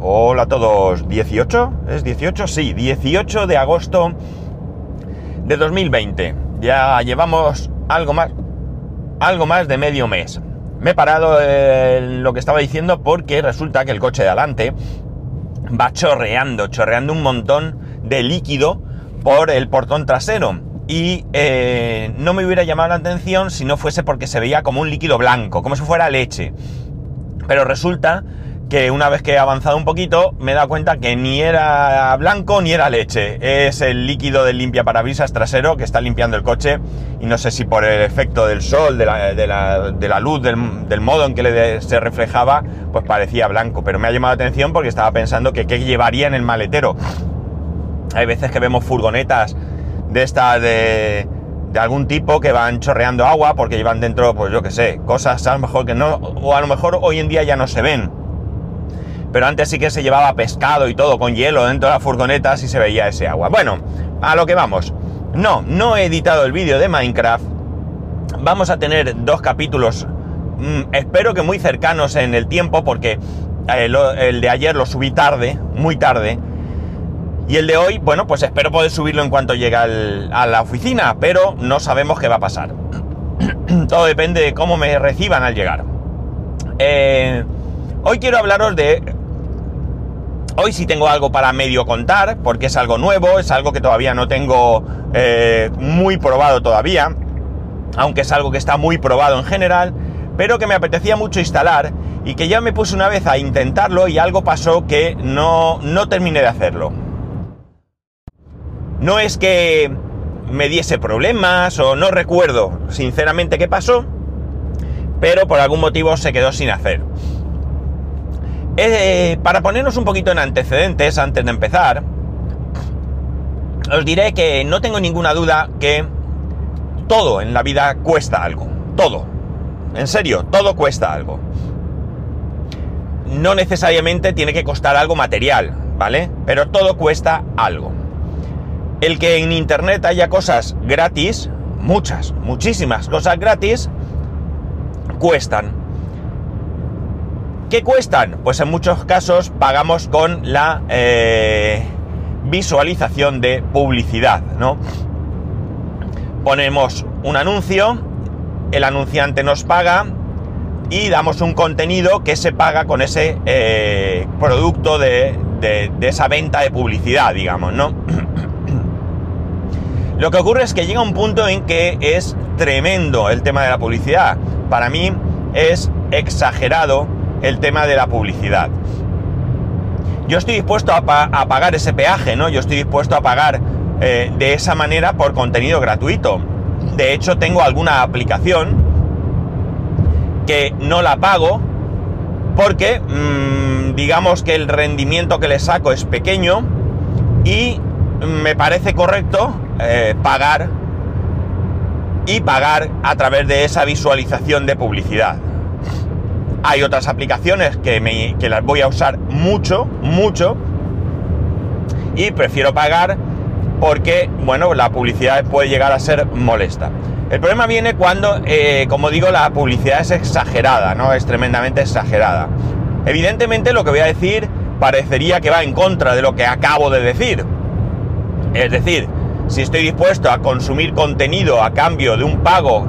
Hola a todos. ¿18? ¿Es 18? Sí, 18 de agosto de 2020. Ya llevamos algo más, algo más de medio mes. Me he parado en lo que estaba diciendo porque resulta que el coche de adelante va chorreando, chorreando un montón de líquido por el portón trasero. Y eh, no me hubiera llamado la atención si no fuese porque se veía como un líquido blanco, como si fuera leche. Pero resulta que una vez que he avanzado un poquito me he dado cuenta que ni era blanco ni era leche. Es el líquido del limpia parabrisas trasero que está limpiando el coche y no sé si por el efecto del sol, de la, luz, del, modo en que se reflejaba, pues parecía blanco. Pero me ha llamado la atención porque estaba pensando que qué llevaría en el maletero. Hay veces que vemos furgonetas de esta de, de algún tipo que van chorreando agua porque llevan dentro, pues yo qué sé, cosas a lo mejor que no, o a lo mejor hoy en día ya no se ven pero antes sí que se llevaba pescado y todo con hielo dentro de las furgonetas y se veía ese agua. Bueno, a lo que vamos. No, no he editado el vídeo de Minecraft. Vamos a tener dos capítulos, mm, espero que muy cercanos en el tiempo, porque eh, el de ayer lo subí tarde, muy tarde. Y el de hoy, bueno, pues espero poder subirlo en cuanto llegue a la oficina, pero no sabemos qué va a pasar. Todo depende de cómo me reciban al llegar. Eh, hoy quiero hablaros de Hoy sí tengo algo para medio contar, porque es algo nuevo, es algo que todavía no tengo eh, muy probado todavía, aunque es algo que está muy probado en general, pero que me apetecía mucho instalar y que ya me puse una vez a intentarlo y algo pasó que no, no terminé de hacerlo. No es que me diese problemas o no recuerdo sinceramente qué pasó, pero por algún motivo se quedó sin hacer. Eh, para ponernos un poquito en antecedentes antes de empezar, os diré que no tengo ninguna duda que todo en la vida cuesta algo. Todo. En serio, todo cuesta algo. No necesariamente tiene que costar algo material, ¿vale? Pero todo cuesta algo. El que en Internet haya cosas gratis, muchas, muchísimas cosas gratis, cuestan. ¿Qué cuestan? Pues en muchos casos pagamos con la eh, visualización de publicidad, ¿no? Ponemos un anuncio, el anunciante nos paga y damos un contenido que se paga con ese eh, producto de, de esa venta de publicidad, digamos, ¿no? Lo que ocurre es que llega un punto en que es tremendo el tema de la publicidad. Para mí es exagerado el tema de la publicidad. Yo estoy dispuesto a, pagar ese peaje, ¿no? Yo estoy dispuesto a pagar eh, de esa manera por contenido gratuito. De hecho, tengo alguna aplicación que no la pago porque mm, digamos que el rendimiento que le saco es pequeño y me parece correcto eh, pagar y pagar a través de esa visualización de publicidad. Hay otras aplicaciones que, me, las voy a usar mucho, mucho. Y prefiero pagar porque, bueno, la publicidad puede llegar a ser molesta. El problema viene cuando, eh, como digo, la publicidad es exagerada, ¿no? Es tremendamente exagerada. Evidentemente lo que voy a decir parecería que va en contra de lo que acabo de decir. Es decir, si estoy dispuesto a consumir contenido a cambio de un pago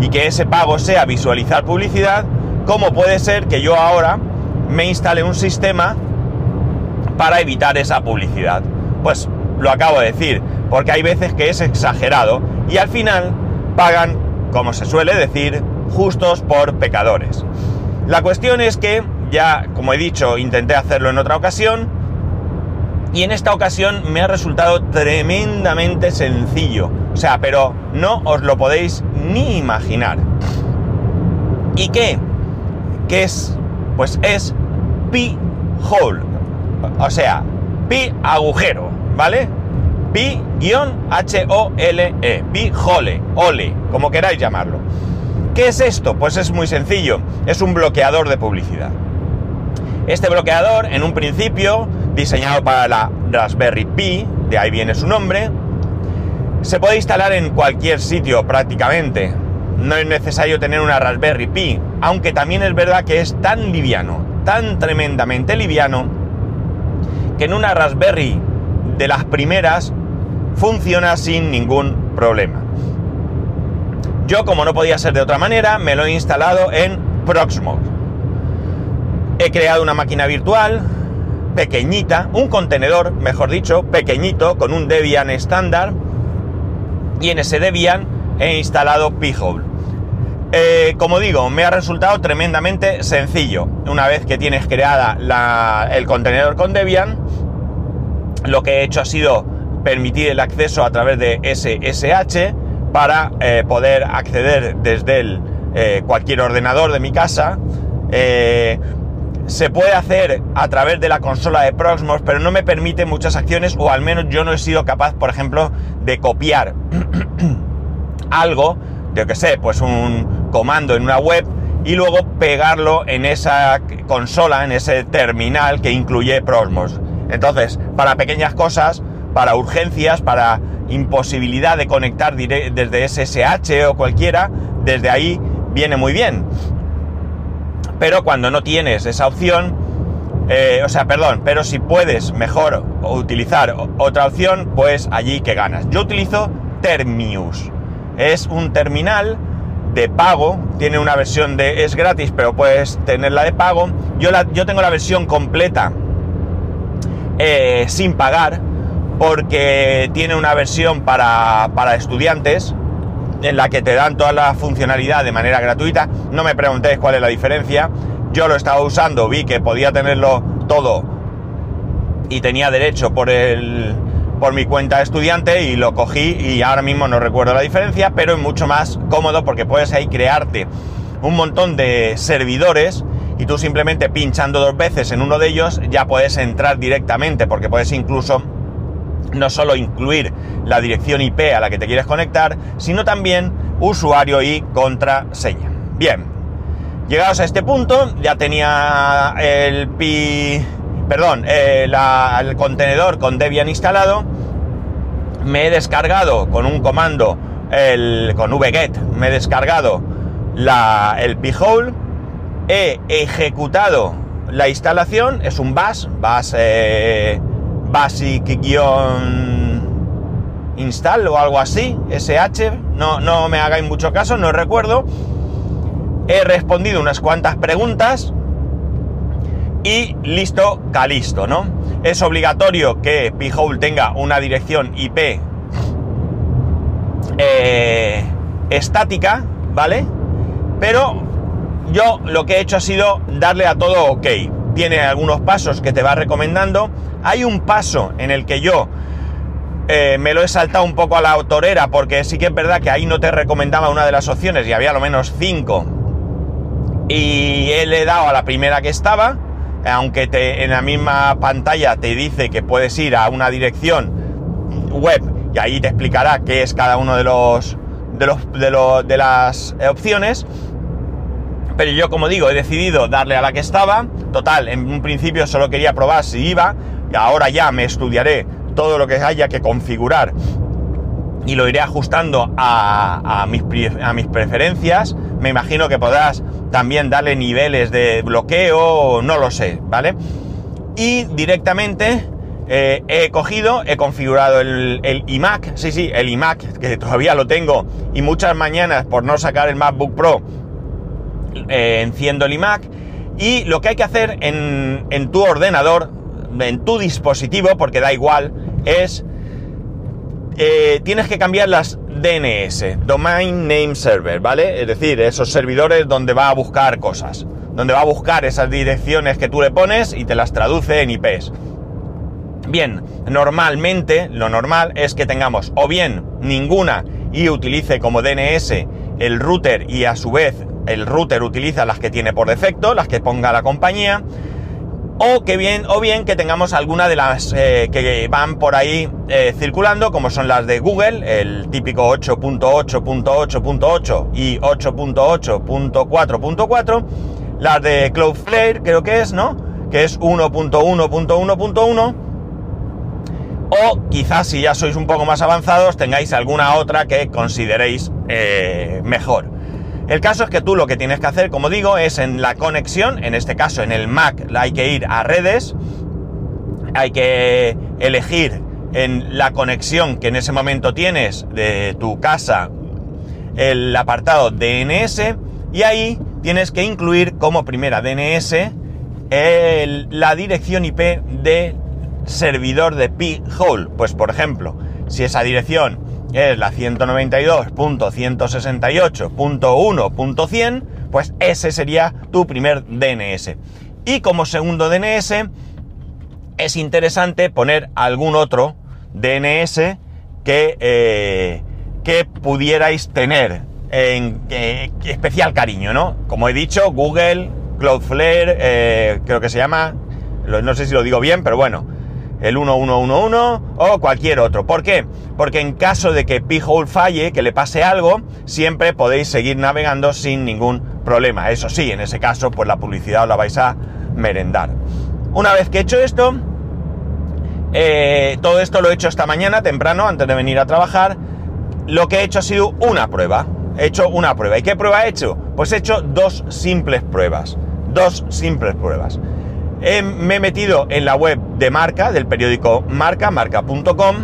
y que ese pago sea visualizar publicidad, ¿Cómo puede ser que yo ahora me instale un sistema para evitar esa publicidad? Pues lo acabo de decir, porque hay veces que es exagerado y al final pagan, como se suele decir, justos por pecadores. La cuestión es que ya, como he dicho, intenté hacerlo en otra ocasión y en esta ocasión me ha resultado tremendamente sencillo. O sea, pero no os lo podéis ni imaginar. ¿Y qué? ¿Qué es? Pues es pi hole. O sea, pi agujero, ¿vale? Pi-H-O-L-E. Pi hole, ole, como queráis llamarlo. ¿Qué es esto? Pues es muy sencillo. Es un bloqueador de publicidad. Este bloqueador, en un principio, diseñado para la Raspberry Pi, de ahí viene su nombre, se puede instalar en cualquier sitio prácticamente no es necesario tener una Raspberry Pi, aunque también es verdad que es tan liviano, tan tremendamente liviano, que en una Raspberry de las primeras funciona sin ningún problema. Yo, como no podía ser de otra manera, me lo he instalado en Proxmox. He creado una máquina virtual pequeñita, un contenedor, mejor dicho, pequeñito, con un Debian estándar, y en ese Debian he instalado P-Hole. Eh, como digo, me ha resultado tremendamente sencillo. Una vez que tienes creada el contenedor con Debian, lo que he hecho ha sido permitir el acceso a través de SSH para eh, poder acceder desde el, eh, cualquier ordenador de mi casa. se puede hacer a través de la consola de Proxmox, pero no me permite muchas acciones, o al menos yo no he sido capaz, por ejemplo, de copiar algo, yo que sé, pues un comando en una web y luego pegarlo en esa consola, en ese terminal que incluye Prosmos. Entonces, para pequeñas cosas, para urgencias, para imposibilidad de conectar desde SSH o cualquiera, desde ahí viene muy bien. Pero cuando no tienes esa opción, eh, o sea, perdón, pero si puedes mejor utilizar otra opción, pues allí que ganas. Yo utilizo Termius. Es un terminal de pago, tiene una versión de es gratis, pero puedes tenerla de pago. Yo, la, yo tengo la versión completa eh, sin pagar, porque tiene una versión para, para estudiantes en la que te dan toda la funcionalidad de manera gratuita. No me preguntéis cuál es la diferencia. Yo lo estaba usando, vi que podía tenerlo todo y tenía derecho por el, por mi cuenta de estudiante y lo cogí y ahora mismo no recuerdo la diferencia, pero es mucho más cómodo porque puedes ahí crearte un montón de servidores y tú simplemente pinchando dos veces en uno de ellos ya puedes entrar directamente porque puedes incluso no solo incluir la dirección IP a la que te quieres conectar, sino también usuario y contraseña. Bien, llegados a este punto ya tenía el pi perdón, eh, el contenedor con Debian instalado, me he descargado con un comando, el, con vget, me he descargado la, el p-hole, he ejecutado la instalación, es un bash, bash eh, basic-install o algo así, sh, no, no me hagáis mucho caso, no recuerdo. He respondido unas cuantas preguntas, y listo, calisto, ¿no? Es obligatorio que P-Hole tenga una dirección IP eh, estática, ¿vale? Pero yo lo que he hecho ha sido darle a todo OK. Tiene algunos pasos que te va recomendando. Hay un paso en el que yo eh, me lo he saltado un poco a la autorera porque sí que es verdad que ahí no te recomendaba una de las opciones y había lo menos cinco. Y le he dado a la primera que estaba aunque te, en la misma pantalla te dice que puedes ir a una dirección web y ahí te explicará qué es cada uno de los de los de, las opciones. Pero yo como digo he decidido darle a la que estaba. Total en un principio solo quería probar si iba y ahora ya me estudiaré todo lo que haya que configurar y lo iré ajustando a, mis, a mis preferencias me imagino que podrás también darle niveles de bloqueo, no lo sé, ¿vale? Y directamente eh, he cogido, he configurado el, iMac, sí, sí, el iMac, que todavía lo tengo, y muchas mañanas por no sacar el MacBook Pro, eh, enciendo el iMac, y lo que hay que hacer en, en tu ordenador, en tu dispositivo, porque da igual, es eh, tienes que cambiar las DNS, Domain Name Server, ¿vale? Es decir, esos servidores donde va a buscar cosas, donde va a buscar esas direcciones que tú le pones y te las traduce en IPs. Bien, normalmente lo normal es que tengamos o bien ninguna y utilice como DNS el router y a su vez el router utiliza las que tiene por defecto, las que ponga la compañía, o que bien, o bien que tengamos alguna de las eh, que van por ahí eh, circulando, como son las de Google, el típico 8.8.8.8 y 8.8.4.4, las de Cloudflare, creo que es, ¿no? Que es 1.1.1.1. O quizás si ya sois un poco más avanzados tengáis alguna otra que consideréis eh, mejor. El caso es que tú lo que tienes que hacer, como digo, es en la conexión, en este caso en el Mac hay que ir a redes, hay que elegir en la conexión que en ese momento tienes de tu casa el apartado DNS y ahí tienes que incluir como primera DNS la dirección IP de servidor de P-Hole. Pues por ejemplo, si esa dirección es la 192.168.1.100, pues ese sería tu primer DNS. Y como segundo DNS, es interesante poner algún otro DNS que, eh, que pudierais tener en eh, especial cariño, ¿no? Como he dicho, Google, Cloudflare, eh, creo que se llama, no sé si lo digo bien, pero bueno, el 1111 o cualquier otro. ¿Por qué? Porque en caso de que P-Hole falle, que le pase algo, siempre podéis seguir navegando sin ningún problema. Eso sí, en ese caso, pues la publicidad os la vais a merendar. Una vez que he hecho esto, eh, todo esto lo he hecho esta mañana, temprano, antes de venir a trabajar. Lo que he hecho ha sido una prueba. He hecho una prueba. ¿Y qué prueba he hecho? Pues he hecho dos simples pruebas. Dos simples pruebas. Me he metido en la web de marca, del periódico Marca, marca.com,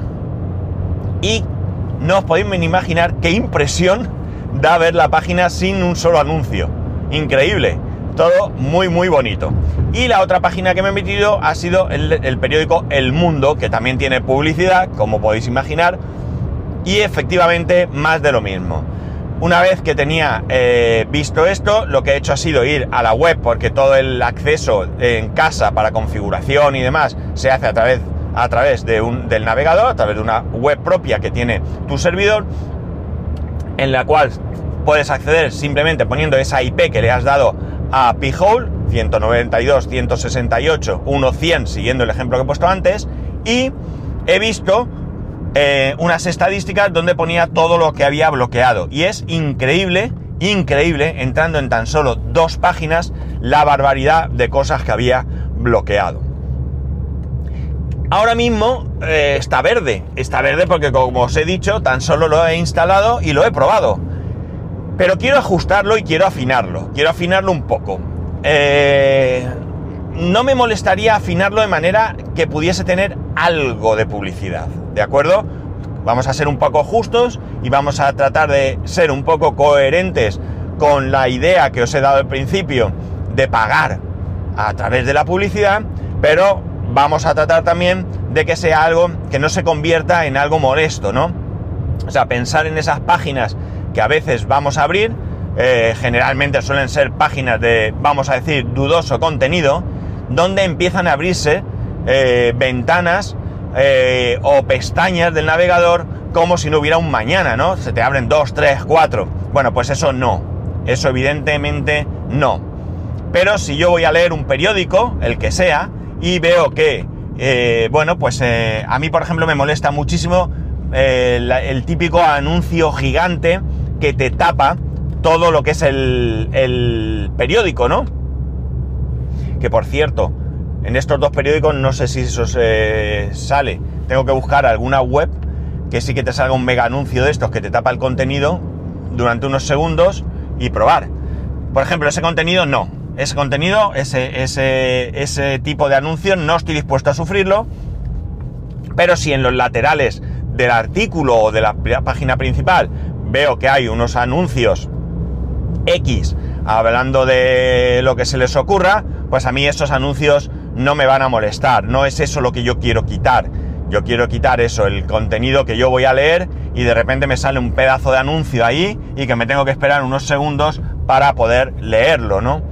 y no os podéis imaginar qué impresión da ver la página sin un solo anuncio. Increíble. Todo muy, muy bonito. Y la otra página que me he metido ha sido el, periódico El Mundo, que también tiene publicidad, como podéis imaginar, y efectivamente más de lo mismo. Una vez que tenía eh, visto esto, lo que he hecho ha sido ir a la web, porque todo el acceso en casa para configuración y demás se hace a través, a través de un, del navegador, a través de una web propia que tiene tu servidor, en la cual puedes acceder simplemente poniendo esa IP que le has dado a P-Hole, 192, 168, 100, siguiendo el ejemplo que he puesto antes, y he visto eh, unas estadísticas donde ponía todo lo que había bloqueado. Y es increíble, increíble, entrando en tan solo dos páginas, la barbaridad de cosas que había bloqueado. Ahora mismo eh, está verde, está verde porque como os he dicho, tan solo lo he instalado y lo he probado. Pero quiero ajustarlo y quiero afinarlo. Quiero afinarlo un poco. Eh, no me molestaría afinarlo de manera que pudiese tener algo de publicidad. ¿De acuerdo? Vamos a ser un poco justos y vamos a tratar de ser un poco coherentes con la idea que os he dado al principio de pagar a través de la publicidad, pero vamos a tratar también de que sea algo que no se convierta en algo molesto, ¿no? O sea, pensar en esas páginas que a veces vamos a abrir, eh, generalmente suelen ser páginas de, vamos a decir, dudoso contenido, donde empiezan a abrirse eh, ventanas eh, o pestañas del navegador como si no hubiera un mañana, ¿no? Se te abren dos, tres, cuatro. Bueno, pues eso no. Eso evidentemente no. Pero si yo voy a leer un periódico, el que sea, y veo que, bueno, pues a mí, por ejemplo, me molesta muchísimo el típico anuncio gigante que te tapa todo lo que es el, periódico, ¿no? Que por cierto, en estos dos periódicos no sé si eso sale. Tengo que buscar alguna web que sí que te salga un mega anuncio de estos que te tapa el contenido durante unos segundos y probar. Por ejemplo, ese contenido no. Ese contenido, ese, ese, ese tipo de anuncio no estoy dispuesto a sufrirlo. Pero si en los laterales del artículo o de la página principal veo que hay unos anuncios X hablando de lo que se les ocurra, pues a mí esos anuncios no me van a molestar, no es eso lo que yo quiero quitar. Yo quiero quitar eso, el contenido que yo voy a leer y de repente me sale un pedazo de anuncio ahí y que me tengo que esperar unos segundos para poder leerlo, ¿no?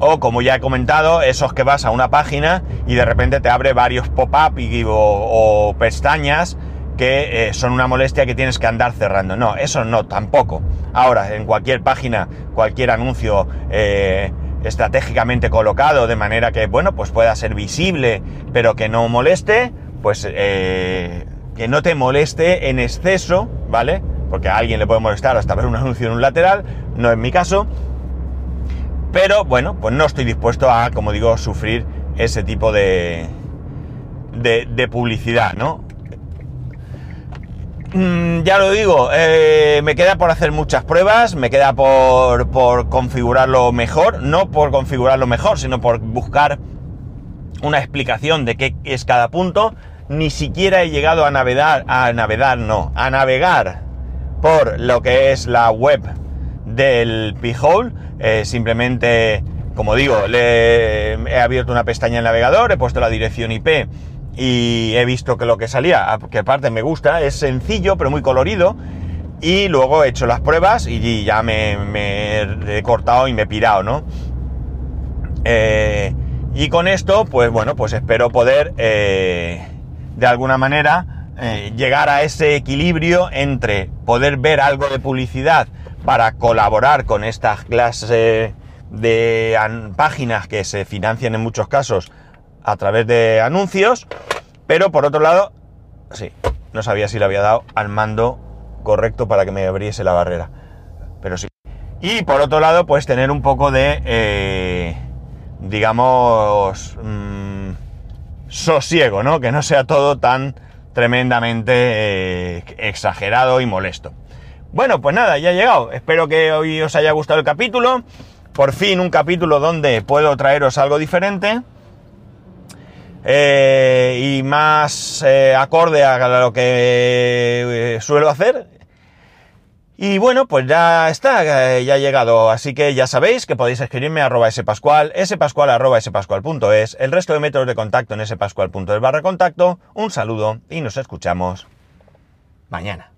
O como ya he comentado, esos que vas a una página y de repente te abre varios pop-up o, o pestañas que eh, son una molestia que tienes que andar cerrando. No, eso no, tampoco. Ahora, en cualquier página, cualquier anuncio eh, estratégicamente colocado de manera que, bueno, pues pueda ser visible, pero que no moleste, pues eh, que no te moleste en exceso, ¿vale? Porque a alguien le puede molestar hasta ver un anuncio en un lateral, no es mi caso. Pero bueno, pues no estoy dispuesto a, como digo, sufrir ese tipo de, de, de publicidad, ¿no? Mm, ya lo digo, eh, me queda por hacer muchas pruebas, me queda por, configurarlo mejor, no por configurarlo mejor, sino por buscar una explicación de qué es cada punto, ni siquiera he llegado a navegar, a navegar no, a navegar por lo que es la web del P-Hole, eh, simplemente, como digo, le he abierto una pestaña en el navegador, he puesto la dirección IP y he visto que lo que salía, que aparte me gusta, es sencillo pero muy colorido, y luego he hecho las pruebas y ya me, he cortado y me he pirado, ¿no? Eh, y con esto, pues bueno, pues espero poder eh, de alguna manera eh, llegar a ese equilibrio entre poder ver algo de publicidad para colaborar con estas clases de páginas que se financian en muchos casos a través de anuncios, pero por otro lado, sí, no sabía si le había dado al mando correcto para que me abriese la barrera, pero sí. Y por otro lado, pues tener un poco de, eh, digamos, mm, sosiego, ¿no? Que no sea todo tan tremendamente eh, exagerado y molesto. Bueno, pues nada, ya he llegado. Espero que hoy os haya gustado el capítulo. Por fin un capítulo donde puedo traeros algo diferente. Eh, y más eh, acorde a lo que suelo hacer. Y bueno, pues ya está, ya ha llegado. Así que ya sabéis que podéis escribirme a arroba spascual, spascual spascual.es, el resto de métodos de contacto en spascual.es barra contacto. Un saludo y nos escuchamos mañana.